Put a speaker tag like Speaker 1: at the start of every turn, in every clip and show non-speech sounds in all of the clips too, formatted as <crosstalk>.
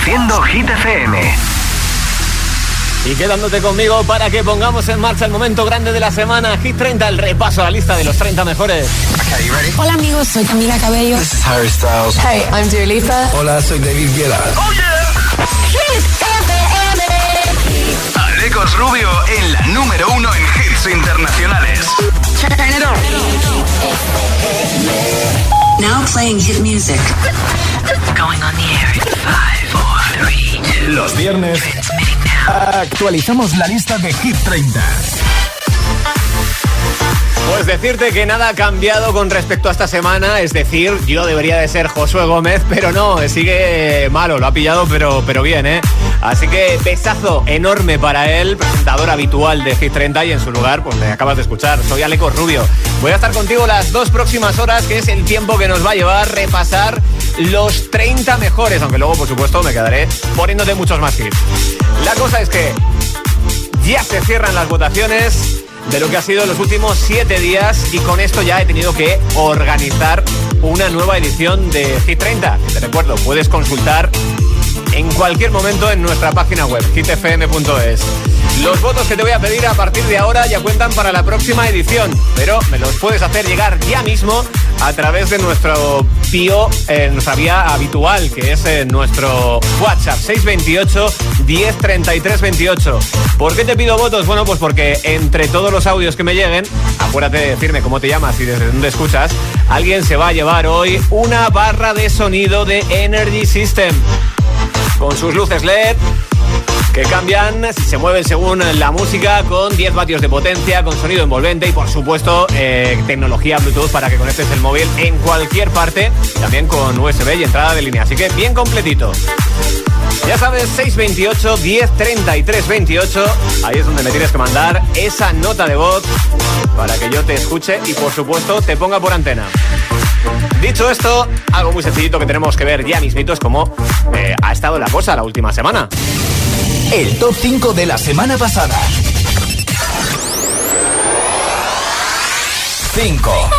Speaker 1: Reproduciendo Hit FM.
Speaker 2: Y quedándote conmigo para que pongamos en marcha el momento grande de la semana. Hit 30, el repaso a la lista de los 30 mejores.
Speaker 3: Hola amigos, soy Camila Cabello.
Speaker 4: This is Harry Styles.
Speaker 3: Hey, I'm Dua Lipa.
Speaker 5: Hola, soy David Guetta.
Speaker 1: ¡Oh, yeah!
Speaker 3: Hit
Speaker 1: FM. Alecos Rubio en la número uno en hits internacionales.
Speaker 3: Turn it on.
Speaker 6: Now playing hit music. Going on the air
Speaker 5: Los viernes actualizamos la lista de Hit 30.
Speaker 2: Pues decirte que nada ha cambiado con respecto a esta semana, es decir, yo debería de ser Josué Gómez, pero no, sigue malo, lo ha pillado, pero, pero bien, ¿eh? Así que besazo enorme para él, presentador habitual de Hit 30 y en su lugar, pues le acabas de escuchar, soy Aleco Rubio. Voy a estar contigo las dos próximas horas, que es el tiempo que nos va a llevar a repasar los 30 mejores, aunque luego, por supuesto, me quedaré poniéndote muchos más hits. La cosa es que ya se cierran las votaciones de lo que ha sido los últimos siete días y con esto ya he tenido que organizar una nueva edición de Hit 30. Te recuerdo, puedes consultar en cualquier momento en nuestra página web, hitfm.es. Los votos que te voy a pedir a partir de ahora ya cuentan para la próxima edición, pero me los puedes hacer llegar ya mismo a través de nuestro bio, eh, nuestra vía habitual, que es en nuestro WhatsApp 628 1033 28. ¿Por qué te pido votos? Bueno, pues porque entre todos los audios que me lleguen, acuérdate de decirme cómo te llamas y desde dónde escuchas, alguien se va a llevar hoy una barra de sonido de Energy System con sus luces LED que cambian, se mueven según la música, con 10 vatios de potencia, con sonido envolvente y por supuesto eh, tecnología Bluetooth para que conectes el móvil en cualquier parte, también con USB y entrada de línea, así que bien completito. Ya sabes, 628 10 33 28. Ahí es donde me tienes que mandar esa nota de voz para que yo te escuche y por supuesto te ponga por antena. Dicho esto, algo muy sencillito que tenemos que ver ya mismito es cómo eh, ha estado la cosa la última semana.
Speaker 5: El top 5 de la semana pasada. 5.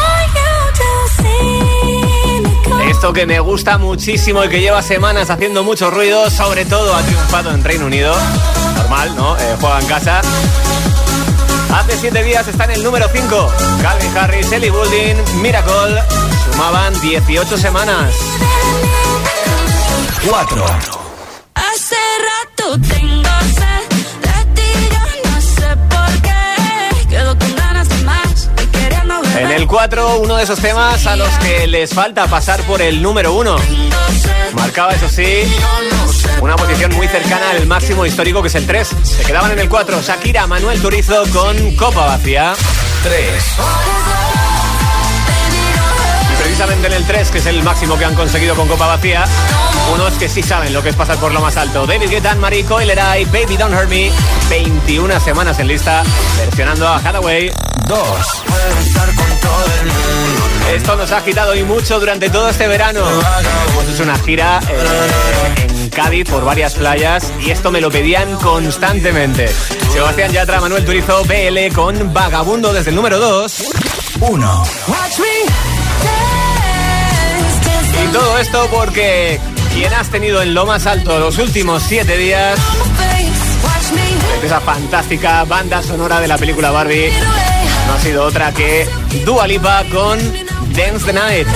Speaker 2: Esto que me gusta muchísimo y que lleva semanas haciendo mucho ruido, sobre todo ha triunfado en Reino Unido. Normal, ¿no? Eh, juega en casa. Hace 7 días está en el número 5. Calvin Harris, Ellie Goulding, Miracle. Sumaban 18 semanas.
Speaker 5: 4.
Speaker 7: Hace rato tengo sed de ti, yo no sé por qué. Quedo con ganas de más y queriendo beber.
Speaker 2: En el 4, uno de esos temas a los que les falta pasar por el número 1. Marcaba, eso sí, una posición muy cercana al máximo histórico que es el 3. Se quedaban en el 4 Shakira, Manuel Turizo con Copa Vacía.
Speaker 5: 3.
Speaker 2: Y precisamente en el 3, que es el máximo que han conseguido con Copa Vacía, unos que sí saben lo que es pasar por lo más alto. David Guetta, Marie Coileray, Baby Don't Hurt Me, 21 semanas en lista, versionando a Hathaway.
Speaker 5: 2.
Speaker 2: Esto nos ha agitado y mucho durante todo este verano. Hemos hecho una gira eh, en Cádiz por varias playas y esto me lo pedían constantemente. Sebastián Yatra, Manuel Turizo, BL con Vagabundo desde el número 2.
Speaker 5: 1.
Speaker 2: Y todo esto porque quien has tenido en lo más alto los últimos 7 días de esa fantástica banda sonora de la película Barbie no ha sido otra que Dua Lipa con Dance the Night.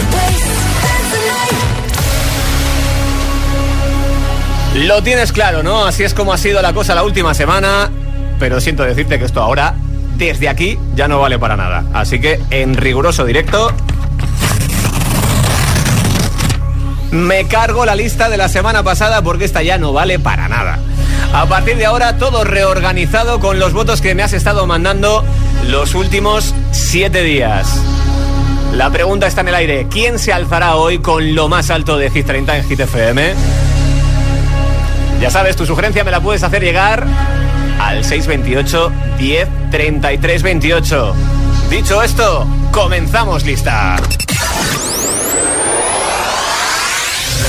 Speaker 2: Lo tienes claro, ¿no? Así es como ha sido la cosa la última semana, pero siento decirte que esto ahora, desde aquí, ya no vale para nada. Así que en riguroso directo, me cargo la lista de la semana pasada porque esta ya no vale para nada. A partir de ahora, todo reorganizado con los votos que me has estado mandando los últimos siete días. La pregunta está en el aire. ¿Quién se alzará hoy con lo más alto de Hit 30 en Hit FM? Ya sabes, tu sugerencia me la puedes hacer llegar al 628 10 33 28. Dicho esto, comenzamos lista.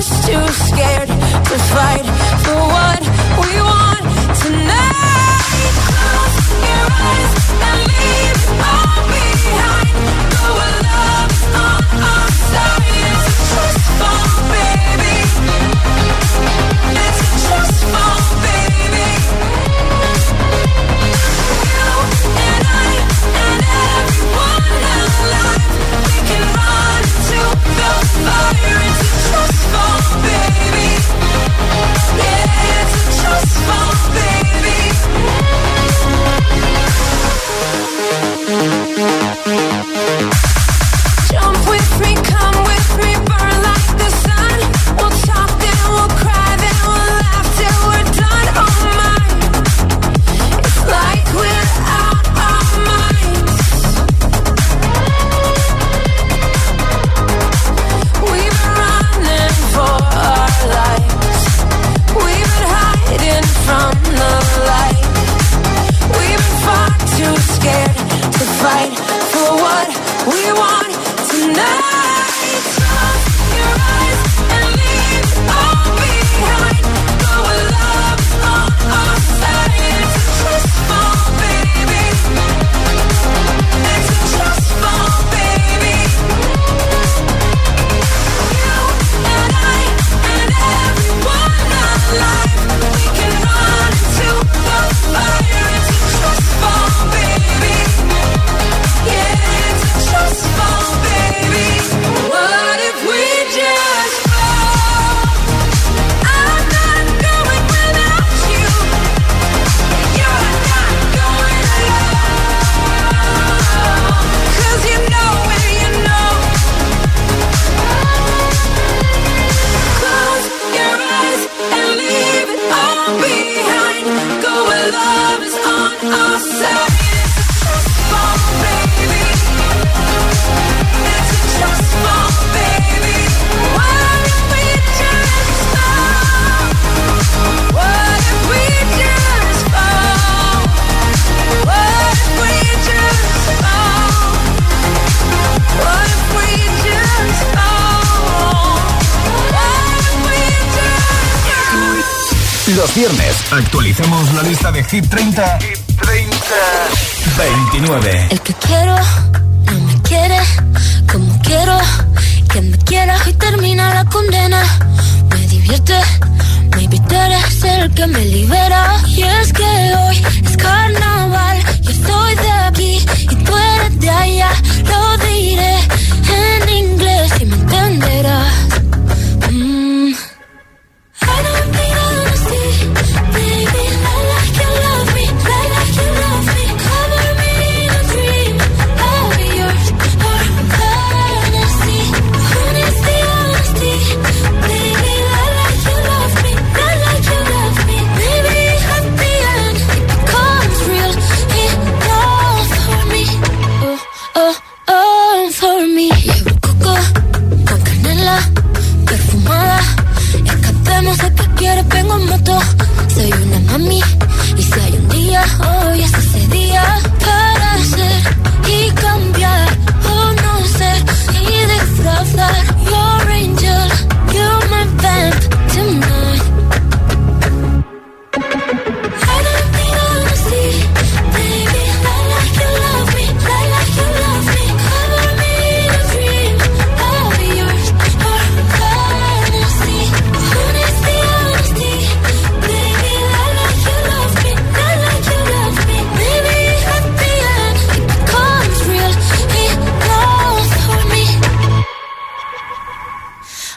Speaker 7: just too scared to fight.
Speaker 5: Los viernes actualicemos la lista de Hit 30. Hit 30. 29.
Speaker 8: El que quiero no me quiere como quiero que me quieras y termina la condena. Me divierte, maybe tú eres el que me libera. Y es que hoy es carnaval, yo soy de aquí y tú eres de allá. Lo diré en inglés y me entenderás.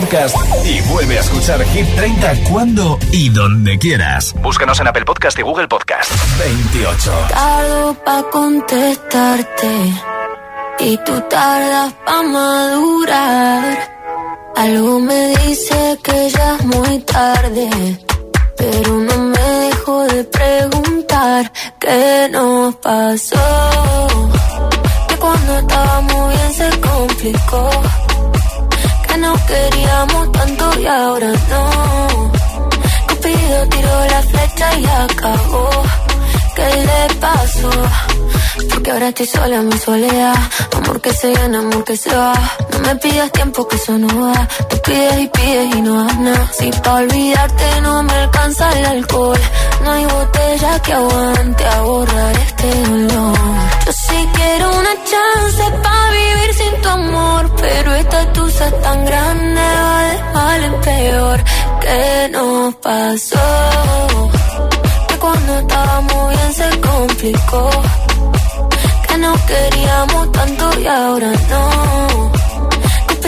Speaker 5: Podcast y vuelve a escuchar Hit 30 cuando y donde quieras. Búscanos en Apple Podcast y Google Podcast. 28.
Speaker 8: Tardo pa' contestarte y tú tardas pa' madurar. Algo me dice que ya es muy tarde, pero no me dejo de preguntar qué nos pasó. Que cuando estábamos bien se complicó, que no queríamos tanto y ahora no. Cupido tiró la flecha y acabó. ¿Qué le pasó? Porque ahora estoy sola en mi soledad. Amor que se gana, amor que se va. No me pidas tiempo que eso no va. Tú pides y pides y no das nada. Si pa' olvidarte no me alcanza el alcohol. No hay botella que aguante a borrar este dolor. Yo sí quiero una chance pa' vivir sin tu amor. Pero esta tusa es tan grande, va de mal en peor. ¿Qué nos pasó? Que cuando estábamos bien se complicó. Que no queríamos tanto y ahora no.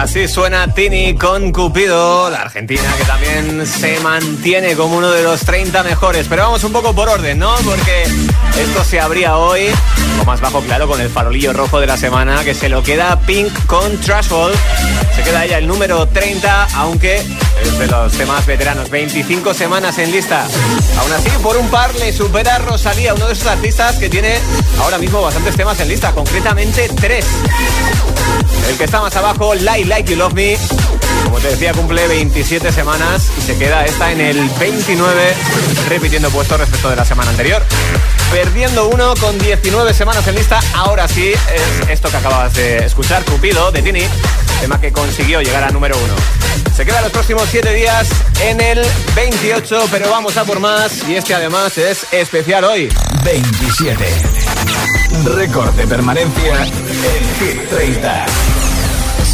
Speaker 2: Así suena Tini con Cupido, la Argentina que también se mantiene como uno de los 30 mejores. Pero vamos un poco por orden, ¿no? Porque esto se abría hoy, o más bajo claro, con el farolillo rojo de la semana, que se lo queda Pink con Trashfall. Se queda ella el número 30, aunque es de los temas veteranos. 25 semanas en lista. Aún así, por un par le supera Rosalía, uno de esos artistas que tiene ahora mismo bastantes temas en lista, concretamente tres. El que está más abajo, Like Like You Love Me. Como te decía, cumple 27 semanas y se queda esta en el 29, repitiendo puesto respecto de la semana anterior. Perdiendo uno con 19 semanas en lista, ahora sí es esto que acabas de escuchar, Cupido, de Tini, tema que consiguió llegar a número uno. Se queda los próximos 7 días en el 28, pero vamos a por más y este además es especial hoy.
Speaker 5: 27. Récord de permanencia en Hit 30.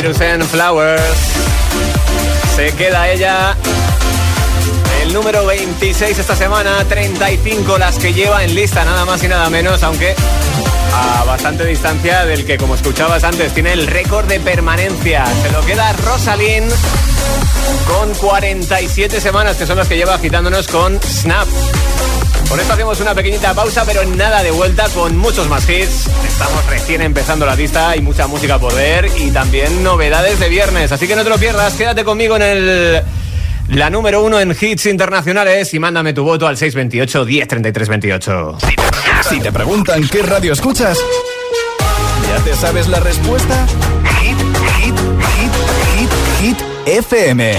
Speaker 2: Cyrus Flowers. Se queda ella el número 26 esta semana, 35 las que lleva en lista, nada más y nada menos, aunque a bastante distancia del que, como escuchabas antes, tiene el récord de permanencia. Se lo queda Rosalind con 47 semanas, que son las que lleva agitándonos con Snap. Por esto hacemos una pequeñita pausa, pero nada de vuelta con muchos más hits. Estamos recién empezando la lista, hay mucha música por ver y también novedades de viernes. Así que no te lo pierdas, quédate conmigo en el la número uno en hits internacionales y mándame tu voto al 628 1033 28.
Speaker 5: Si te preguntan qué radio escuchas, ¿ya te sabes la respuesta? Hit, hit, hit, hit, hit FM.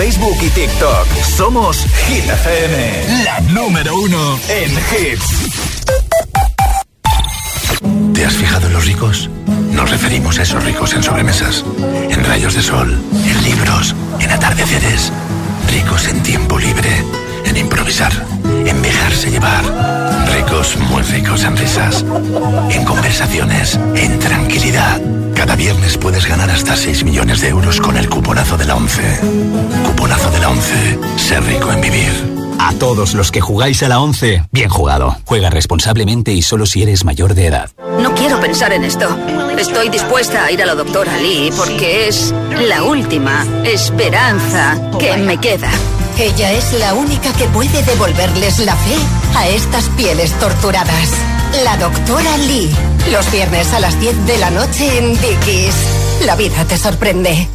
Speaker 5: Facebook y TikTok. Somos Hit FM, la número uno en hits.
Speaker 4: ¿Te has fijado en los ricos? Nos referimos a esos ricos en sobremesas, en rayos de sol, en libros, en atardeceres. Ricos en tiempo libre, en improvisar, en dejarse llevar. Ricos, muy ricos en risas, en conversaciones, en tranquilidad. Cada viernes puedes ganar hasta 6 millones de euros con el cuponazo de la 11. Cuponazo de la 11. Ser rico en vivir.
Speaker 9: A todos los que jugáis a la 11, bien jugado. Juega responsablemente y solo si eres mayor de edad.
Speaker 10: No quiero pensar en esto. Estoy dispuesta a ir a la doctora Lee porque es la última esperanza que me queda.
Speaker 11: Ella es la única que puede devolverles la fe a estas pieles torturadas. La doctora Lee. Los viernes a las 10 de la noche en Dickies. La vida te sorprende.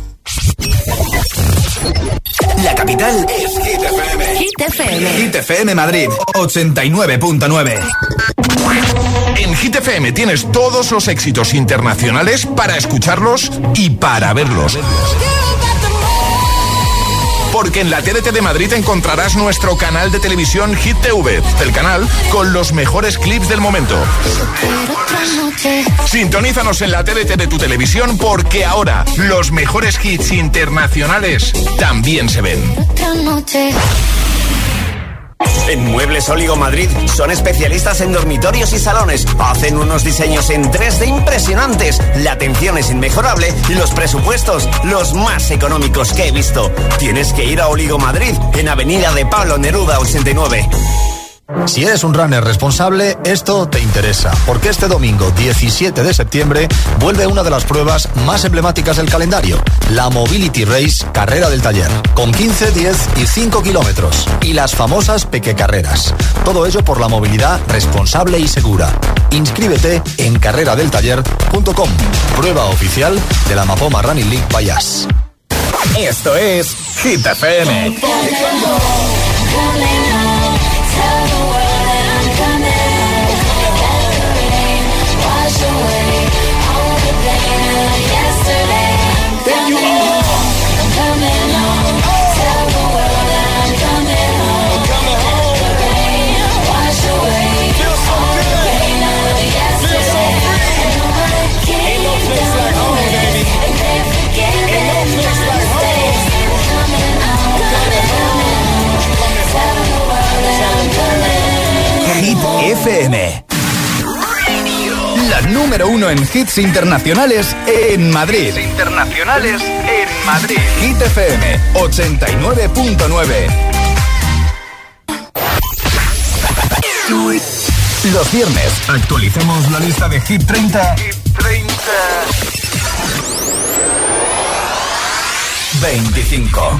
Speaker 5: La capital es Hit FM. Hit FM. Hit FM Madrid 89.9.
Speaker 1: En Hit FM tienes todos los éxitos internacionales para escucharlos y para verlos. Porque en la TDT de Madrid encontrarás nuestro canal de televisión Hit TV, el canal con los mejores clips del momento. Sintonízanos en la TDT de tu televisión porque ahora los mejores hits internacionales también se ven.
Speaker 12: En Muebles Oligo Madrid son especialistas en dormitorios y salones. Hacen unos diseños en 3D impresionantes. La atención es inmejorable y los presupuestos los más económicos que he visto. Tienes que ir a Oligo Madrid en Avenida de Pablo Neruda 89.
Speaker 13: Si eres un runner responsable, esto te interesa, porque este domingo 17 de septiembre vuelve una de las pruebas más emblemáticas del calendario, la Mobility Race Carrera del Taller, con 15, 10 y 5 kilómetros, y las famosas Peque-Carreras. Todo ello por la movilidad responsable y segura. Inscríbete en carreradeltaller.com, prueba oficial de la Mapoma Running League Payas.
Speaker 5: Esto es Hit FM. tell the FM. La número uno en hits internacionales en Madrid.
Speaker 1: internacionales en Madrid.
Speaker 5: Hit FM 89.9. Los viernes actualicemos la lista de Hit 30. Hit 30. 25.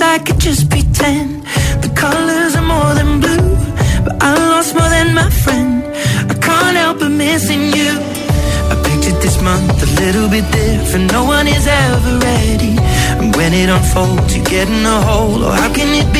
Speaker 14: Room. I could just pretend the colors are more than blue, but I lost more than my friend. I can't help but missing you. I pictured this month a little bit different. No one is ever ready. And when it unfolds, you get in a hole. Oh, how can it be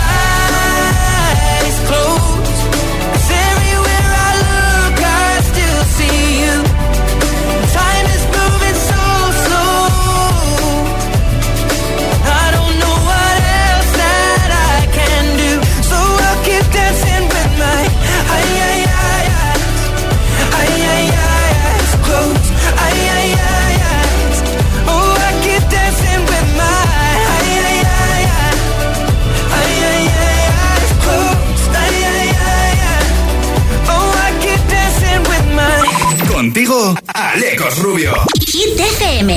Speaker 5: Alecos Rubio.
Speaker 15: Hit FM.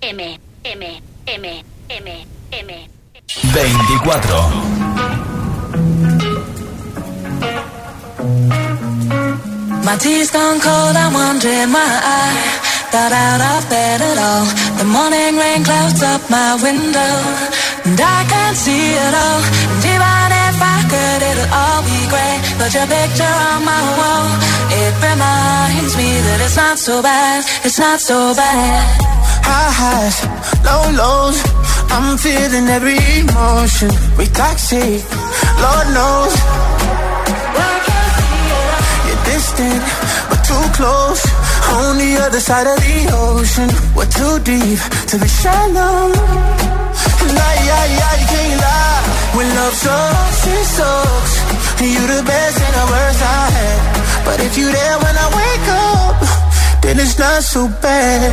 Speaker 16: M, M, M, M, M.
Speaker 5: 24.
Speaker 14: My tea's gone cold, I'm wondering why I got out of bed at all. The morning rain clouds up my window, and I can't see it all. And even if I could, it'll all be great. But your picture on my wall, that it's not so bad, it's not so bad.
Speaker 17: High highs, low lows. I'm feeling every emotion. We toxic, Lord knows. You're distant, but too close. On the other side of the ocean, we're too deep to be shallow. And I, I, I can't lie. When love sucks, it sucks. You're the best and the worst I had. But if you there when I wake up, then it's not so bad.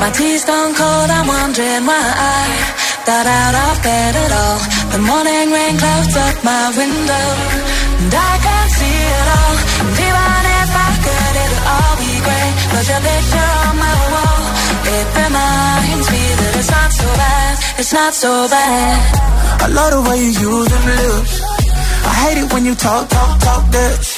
Speaker 14: My tea's gone cold, I'm wondering why I got out of bed at all. The morning rain clouds up my window, and I can't see it all. And even if I could, it'll all be great. But your picture on my wall, it reminds me that it's not so bad, it's not so bad.
Speaker 17: I love the way you use them lips. I hate it when you talk, talk, talk that.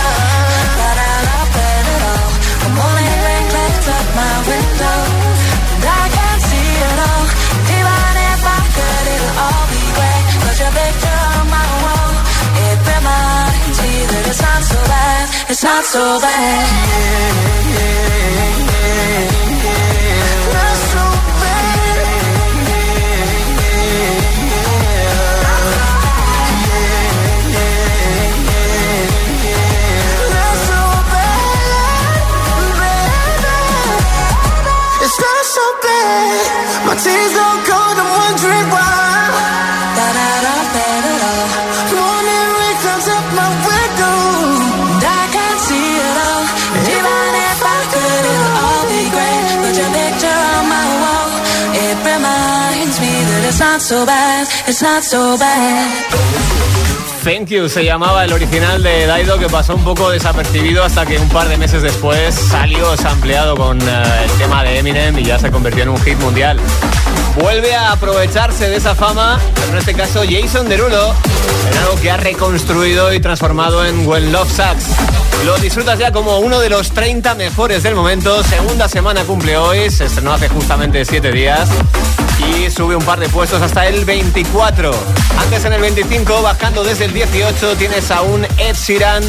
Speaker 14: it's not so bad.
Speaker 2: Thank You se llamaba el original de Daido que pasó un poco desapercibido hasta que un par de meses después salió sampleado con eh, el tema de Eminem y ya se convirtió en un hit mundial. Vuelve a aprovecharse de esa fama, en este caso Jason Derulo, en algo que ha reconstruido y transformado en When Love Sucks. Lo disfrutas ya como uno de los 30 mejores del momento. Segunda semana cumple hoy, se estrenó hace justamente 7 días y sube un par de puestos hasta el 24. Antes en el 25, bajando desde el 18, tienes a un Ed Sheeran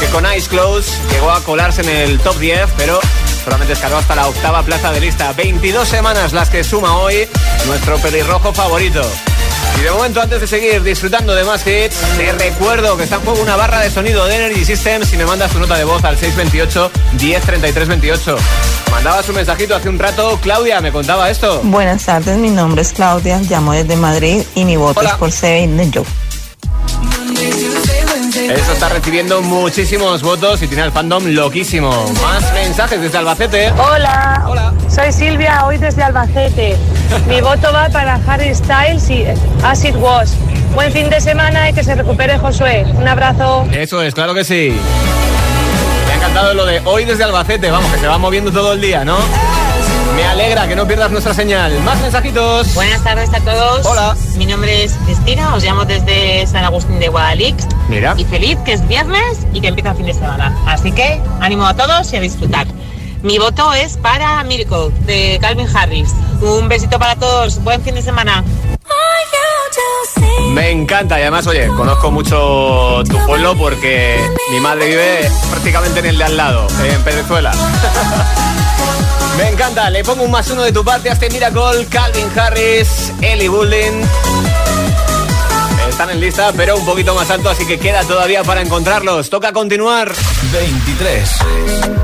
Speaker 2: que con Eyes Close llegó a colarse en el top 10, pero solamente escaló hasta la octava plaza de lista. 22 semanas las que suma hoy nuestro pelirrojo favorito. Y de momento, antes de seguir disfrutando de más hits, te recuerdo que está en juego una barra de sonido de Energy Systems y me mandas tu nota de voz al 628 1033 28. Mandaba su mensajito hace un rato, Claudia me contaba esto.
Speaker 18: Buenas tardes, mi nombre es Claudia, llamo desde Madrid y mi voto es por Seven de Joe.
Speaker 2: Eso está recibiendo muchísimos votos y tiene el fandom loquísimo. Más mensajes desde Albacete.
Speaker 19: Hola. Hola. Soy Silvia, hoy desde Albacete. Mi voto va para Harry Styles y As It Was. Buen fin de semana y que se recupere Josué. Un abrazo.
Speaker 2: Eso es, claro que sí. Encantado lo de hoy desde Albacete, vamos, que se va moviendo todo el día, ¿no? Me alegra que no pierdas nuestra señal. Más mensajitos.
Speaker 15: Buenas tardes a todos.
Speaker 2: Hola.
Speaker 15: Mi nombre es Cristina, os llamo desde San Agustín de Guadalix.
Speaker 2: Mira.
Speaker 15: Y feliz que es viernes y que empieza el fin de semana. Así que ánimo a todos y a disfrutar. Mi voto es para Miracle de Calvin Harris. Un besito para todos. Buen fin de semana.
Speaker 2: Me encanta y además, oye, conozco mucho tu pueblo porque mi madre vive prácticamente en el de al lado, en Venezuela. <laughs> Me encanta, le pongo un más uno de tu parte a este Miracle, Calvin Harris, Ellie Goulding. Están en lista, pero un poquito más alto, así que queda todavía para encontrarlos. Toca continuar.
Speaker 5: 23.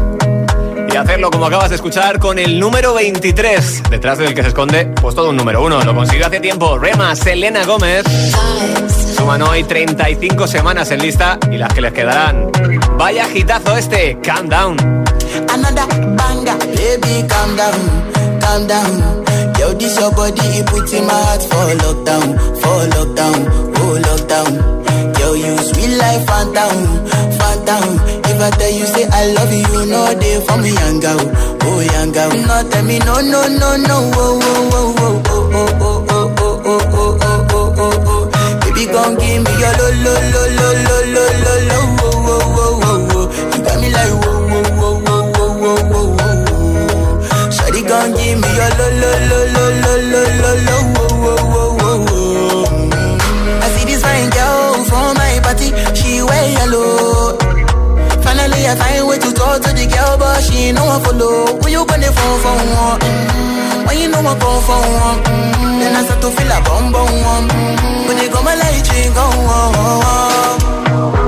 Speaker 2: Y hacerlo como acabas de escuchar con el número 23, detrás del que se esconde, pues todo un número uno. Lo consiguió hace tiempo Rema Selena Gómez. Suman hoy 35 semanas en lista y las que les quedarán. Vaya gitazo este, Calm Down.
Speaker 17: Another banger, baby, calm down, calm down. Yo, this your body, it puts in my heart for lockdown, for lockdown, oh lockdown. Yo, you sweet life, phantom, phantom. I tell you say I love you, know they for me, young girl, oh young girl. No, tell me no, no, no, no, oh, oh, oh, oh, oh, oh, oh, oh, oh, oh, oh, oh, oh, oh. Baby, gon' give me your lo, lo, lo, lo, lo, lo, lo, lo, oh, oh, oh, oh, oh. You got me like whoa, whoa, whoa, whoa, whoa, whoa, whoa, whoa. Shawty gon' give me your lo, lo, lo, lo, lo, lo, lo, lo, oh, oh, oh, oh, oh. I see this fine girl from my party, she wear yellow. I find way to talk to the girl, but she ain't no one follow. Who you gonna phone for one? Mm-hmm. When you know I come for one, mm-hmm. then I start to feel a bum bum one. Mm-hmm. When they go my light, you go on.
Speaker 7: Yeah, I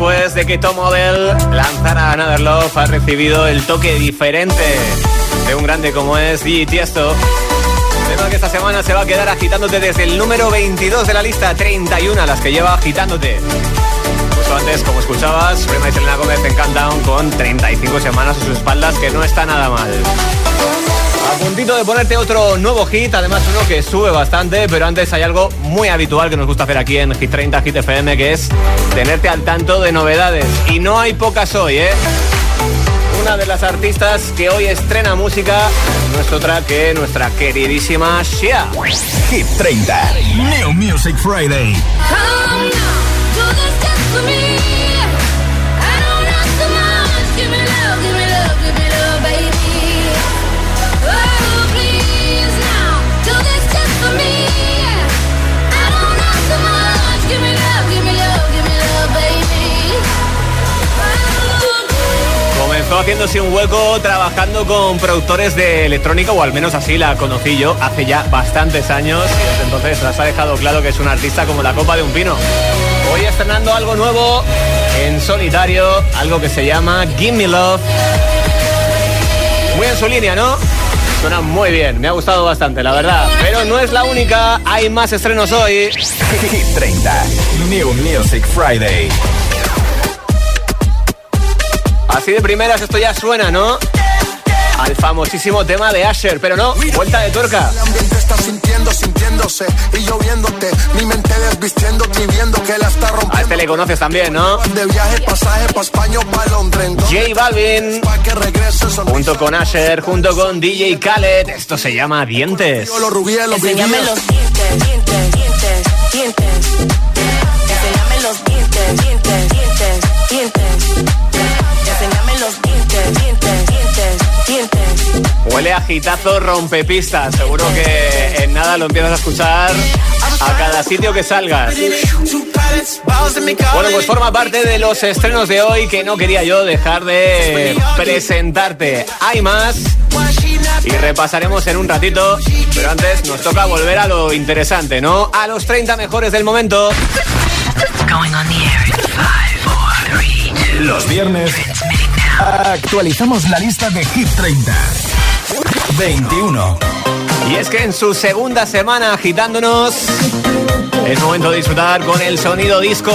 Speaker 2: después de que Tom Odell lanzara Another Love, ha recibido el toque diferente de un grande como es DJ Tiesto. Tema que esta semana se va a quedar agitándote desde el número 22 de la lista, 31 las que lleva agitándote. Justo antes, como escuchabas, Rema y Selena Gómez en Countdown con 35 semanas a sus espaldas, que no está nada mal. A puntito de ponerte otro nuevo hit, además uno que sube bastante, pero antes hay algo muy habitual que nos gusta hacer aquí en Hit 30 Hit FM, que es tenerte al tanto de novedades. Y no hay pocas hoy, ¿eh? Una de las artistas que hoy estrena música no es otra que nuestra queridísima Shia.
Speaker 7: Hit 30. New Music Friday.
Speaker 2: Comenzó haciéndose un hueco trabajando con productores de electrónica, o al menos así la conocí yo hace ya bastantes años. Y desde entonces las ha dejado claro que es un artista como la copa de un pino. Hoy estrenando algo nuevo en solitario, algo que se llama Give Me Love. Muy en su línea, ¿no? Suena muy bien, me ha gustado bastante, la verdad. Pero no es la única, hay más estrenos hoy. <laughs>
Speaker 7: Hit 30. New Music Friday.
Speaker 2: Así de primeras esto ya suena, ¿no? Al famosísimo tema de Asher, pero no, vuelta de tuerca.
Speaker 20: El ambiente está sintiendo, sintiéndose y lloviéndote. Mi mente desvistiéndote y viendo que la está rompiendo.
Speaker 2: A este le conoces también, ¿no?
Speaker 20: De viaje, pasaje pa' España pa' Londres.
Speaker 2: J Balvin,
Speaker 20: Pa' que regrese sonrisa.
Speaker 2: junto con Asher, junto con DJ Khaled. Esto se llama Dientes.
Speaker 20: Yo los rubíes, los
Speaker 14: Enséñame
Speaker 20: vivíes.
Speaker 14: los dientes, dientes, dientes, dientes.
Speaker 2: Huele a gitazo rompepistas. Seguro que en nada lo empiezas a escuchar a cada sitio que salgas. Bueno, pues forma parte de los estrenos de hoy que no quería yo dejar de presentarte. Hay más y repasaremos en un ratito, pero antes nos toca volver a lo interesante, ¿no? A los 30 mejores del momento.
Speaker 7: Los viernes actualizamos la lista de Hit 30. 21.
Speaker 2: Y es que en su segunda semana agitándonos, es momento de disfrutar con el sonido disco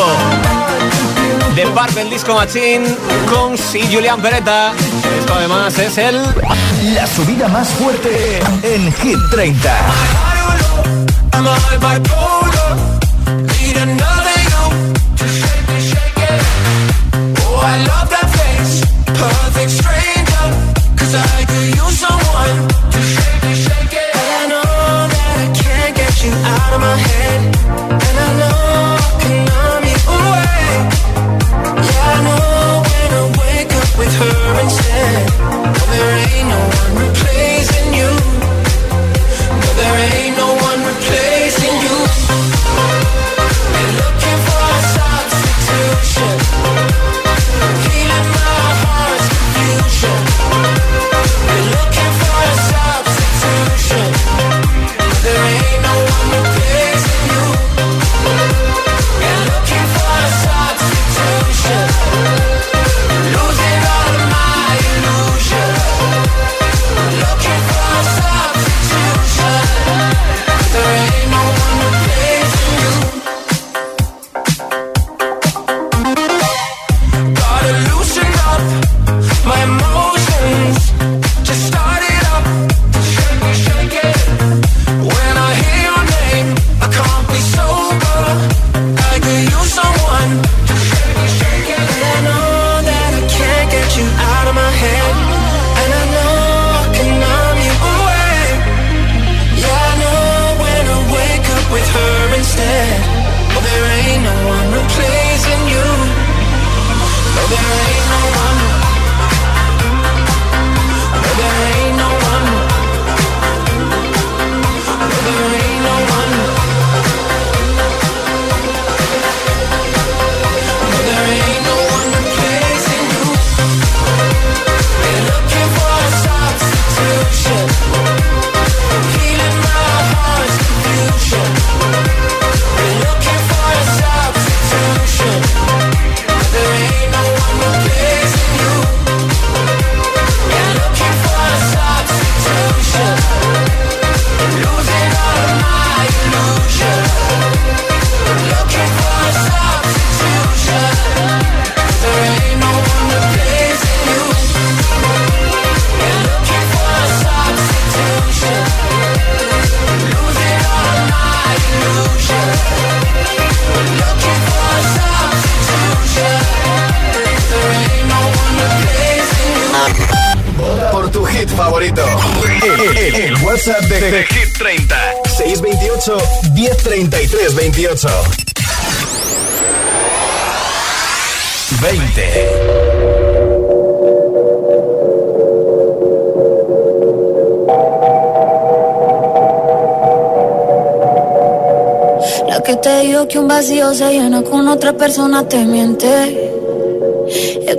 Speaker 2: de Purple Disco Machine con C. Julian Peretta. Esto además es el...
Speaker 7: La subida más fuerte en Hit 30.
Speaker 21: I'm
Speaker 8: El, WhatsApp de, Hit 30. 628 1033 28. 20.
Speaker 7: La que te digo que un vacío se llena con otra persona te miente.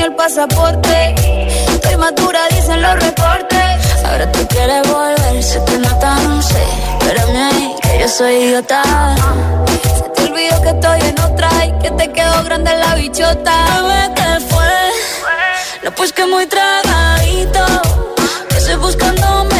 Speaker 7: ni el pasaporte. Estoy madura, dicen los reportes.
Speaker 22: Ahora tú quieres volver, se te nota, no sé. Espérame ahí, que yo soy idiota.
Speaker 7: Se te olvidó que estoy en otra y que te quedó grande la bichota.
Speaker 22: Bebé, ¿qué fue? No, pues que muy tragadito. Que estoy buscándome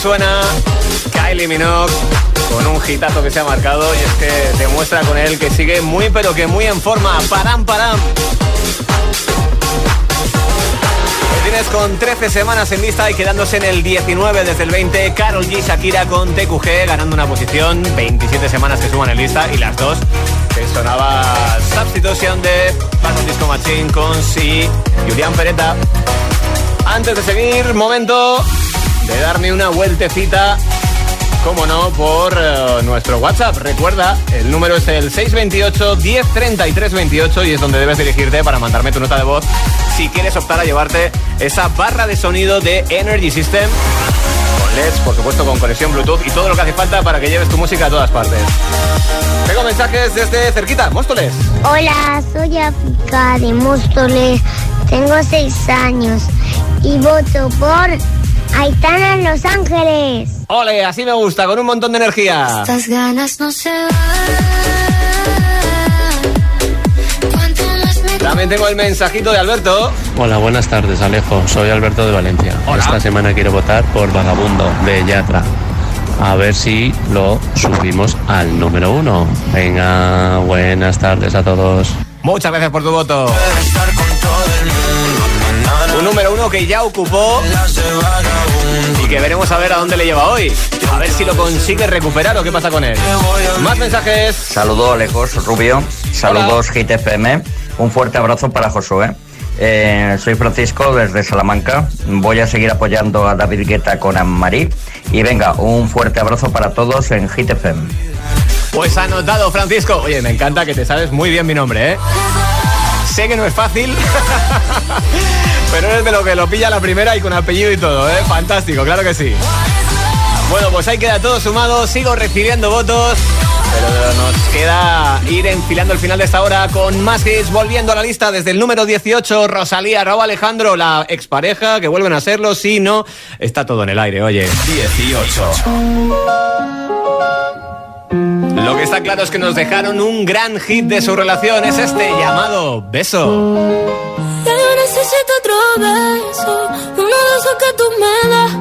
Speaker 2: Suena Kylie Minogue con un hitazo que se ha marcado y es que demuestra con él que sigue muy pero que muy en forma. Param, param. tienes con 13 semanas en lista y quedándose en el 19 desde el 20, Carol G. Shakira con TQG ganando una posición, 27 semanas que suman en lista y las dos que sonaba Substitution de Phantom Disco Machine con Si, Julián Peretta. Antes de seguir, momento de darme una vueltecita como no, por eh, nuestro WhatsApp. Recuerda, el número es el 628 1033 28 y es donde debes dirigirte para mandarme tu nota de voz si quieres optar a llevarte esa barra de sonido de Energy System con LEDs, por supuesto con conexión Bluetooth y todo lo que hace falta para que lleves tu música a todas partes. Tengo mensajes desde cerquita, Móstoles.
Speaker 23: Hola, soy África de Móstoles, tengo seis años y voto por Aitana en Los Ángeles.
Speaker 2: Ole, así me gusta, con un montón de energía.
Speaker 24: Estas ganas no se
Speaker 2: También tengo el mensajito de Alberto.
Speaker 25: Hola, buenas tardes, Alejo. Soy Alberto de Valencia. Esta semana quiero votar por Vagabundo de Yatra. A ver si lo subimos al número uno. Venga, buenas tardes a todos.
Speaker 2: Muchas gracias por tu voto. Número uno que ya ocupó y que veremos a ver a dónde le lleva hoy. A ver si lo consigue recuperar o qué pasa con él. Más mensajes.
Speaker 26: Saludos, Alejos Rubio. Saludos, Hit FM. Un fuerte abrazo para Josué. Eh, soy Francisco desde Salamanca. Voy a seguir apoyando a David Guetta con Anne-Marie. Y venga, un fuerte abrazo para todos en Hit FM.
Speaker 2: Pues anotado, Francisco. Oye, me encanta que te sabes muy bien mi nombre, ¿eh? Sé que no es fácil, <laughs> pero eres de lo que lo pilla la primera y con apellido y todo, ¿eh? Fantástico, claro que sí. Bueno, pues ahí queda todo sumado. Sigo recibiendo votos. Pero nos queda ir enfilando el final de esta hora con más hits, volviendo a la lista desde el número 18, Rosalía, Raúl Alejandro, la expareja, que vuelven a serlo, si no, está todo en el aire, oye.
Speaker 5: 18.
Speaker 2: Lo que está claro es que nos dejaron un gran hit de su relación, es este llamado Beso.
Speaker 8: Necesito otro beso, uno de esos que tú me das.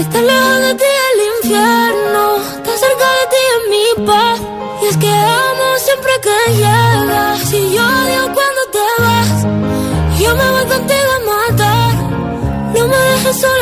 Speaker 8: Estar lejos de ti el infierno, estar cerca de ti es mi paz. Y es que amo siempre que llegas, si yo odio cuando te vas. Yo me voy contigo a matar, no me dejes sola,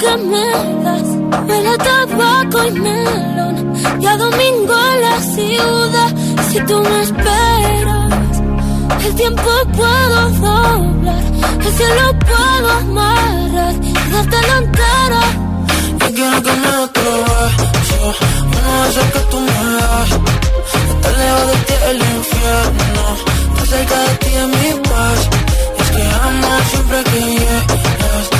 Speaker 8: Das. Huele a tabaco y melón. Y a domingo en la ciudad. Si tú me esperas, el tiempo puedo doblar. El cielo puedo amarrar y dártelo entero.
Speaker 14: Yo quiero que me beso, uno de esos que tú me das. Estar lejos de ti el infierno, estar cerca de ti es mi paz. Y es que amo siempre que llegas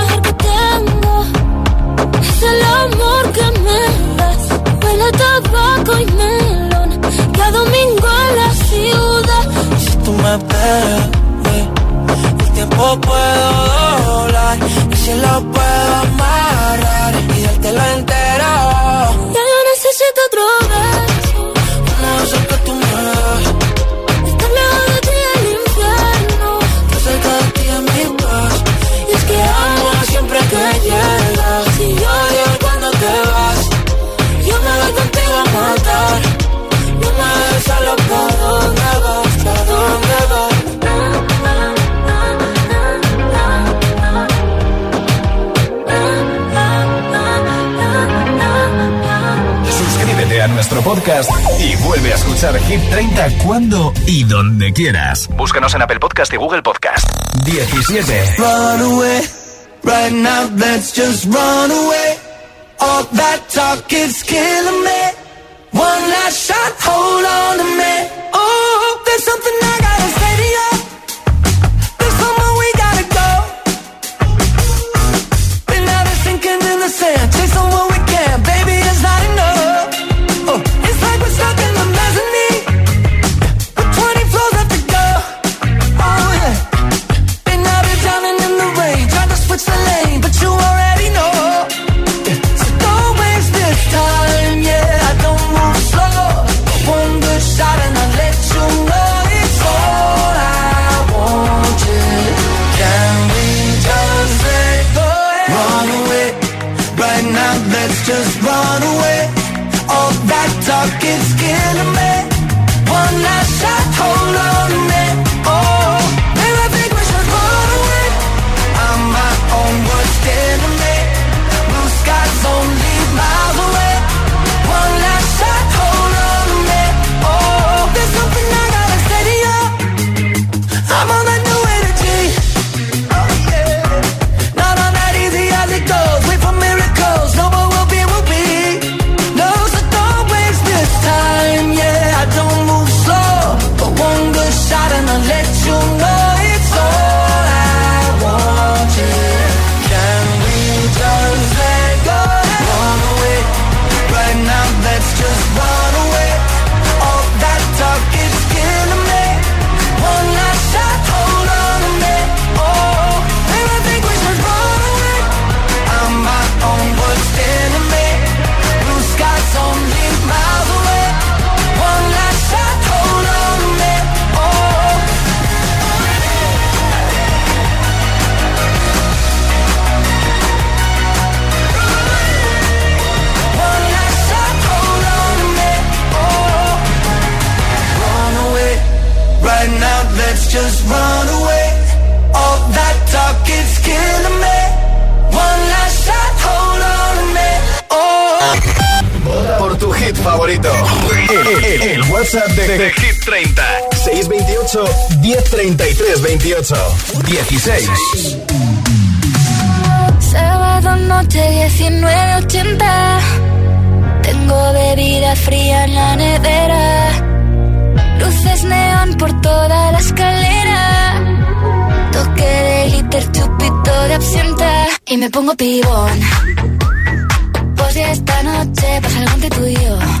Speaker 8: Es el amor que me das. Huele a tabaco y melón. Cada domingo en la ciudad.
Speaker 14: Si tú me esperas, eh, el tiempo puedo doblar y si lo puedo amarrar y dártelo entero.
Speaker 8: Ya yo necesito otro
Speaker 5: nuestro podcast y vuelve a escuchar Hit 30 cuando y donde quieras. Búscanos en Apple Podcast y Google Podcast. 17.
Speaker 14: Run away, right now let's just run away. All that talk is killing me. One last shot, hold on to me. Oh, there's something I gotta
Speaker 5: de, de Hit 30. 628 1033 28. 16.
Speaker 8: Sábado noche 1980. Tengo bebida fría en la nevera. Luces neón por toda la escalera. Toque de glitter, chupito de absenta. Y me pongo pibón. Pues ya esta noche pasa algo entre tú y yo.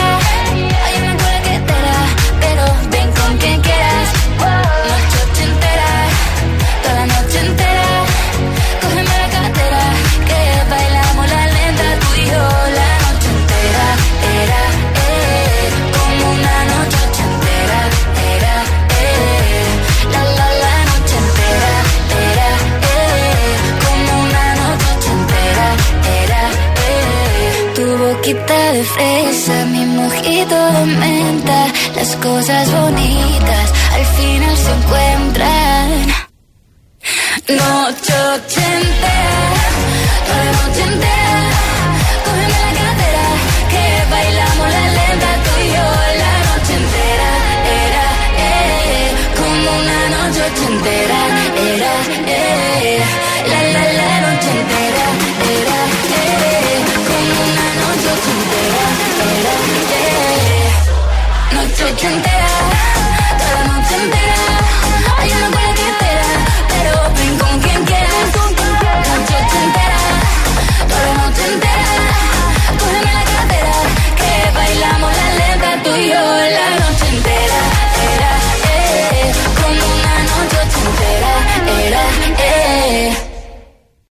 Speaker 8: Mi mojito de menta, las cosas bonitas al final se encuentran. Noche ochentera, toda la noche entera, cógeme la cadera, que bailamos la lenta tú y la noche entera. Era, eh, como una noche ochentera, era, eh,